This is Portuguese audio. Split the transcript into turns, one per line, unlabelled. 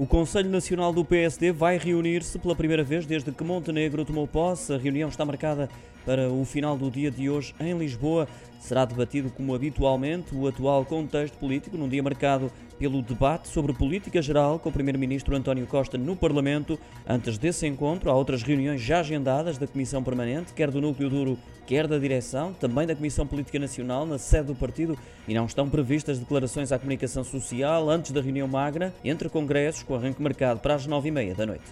O Conselho Nacional do PSD vai reunir-se pela primeira vez desde que Montenegro tomou posse. A reunião está marcada para o final do dia de hoje em Lisboa. Será debatido, como habitualmente, o atual contexto político, num dia marcado pelo debate sobre política geral com o Primeiro-Ministro António Costa no Parlamento. Antes desse encontro, há outras reuniões já agendadas da Comissão Permanente, quer do Núcleo Duro, quer da Direção, também da Comissão Política Nacional, na sede do partido, e não estão previstas declarações à comunicação social antes da reunião magna entre congressos, com arranque marcado para as nove e meia da noite.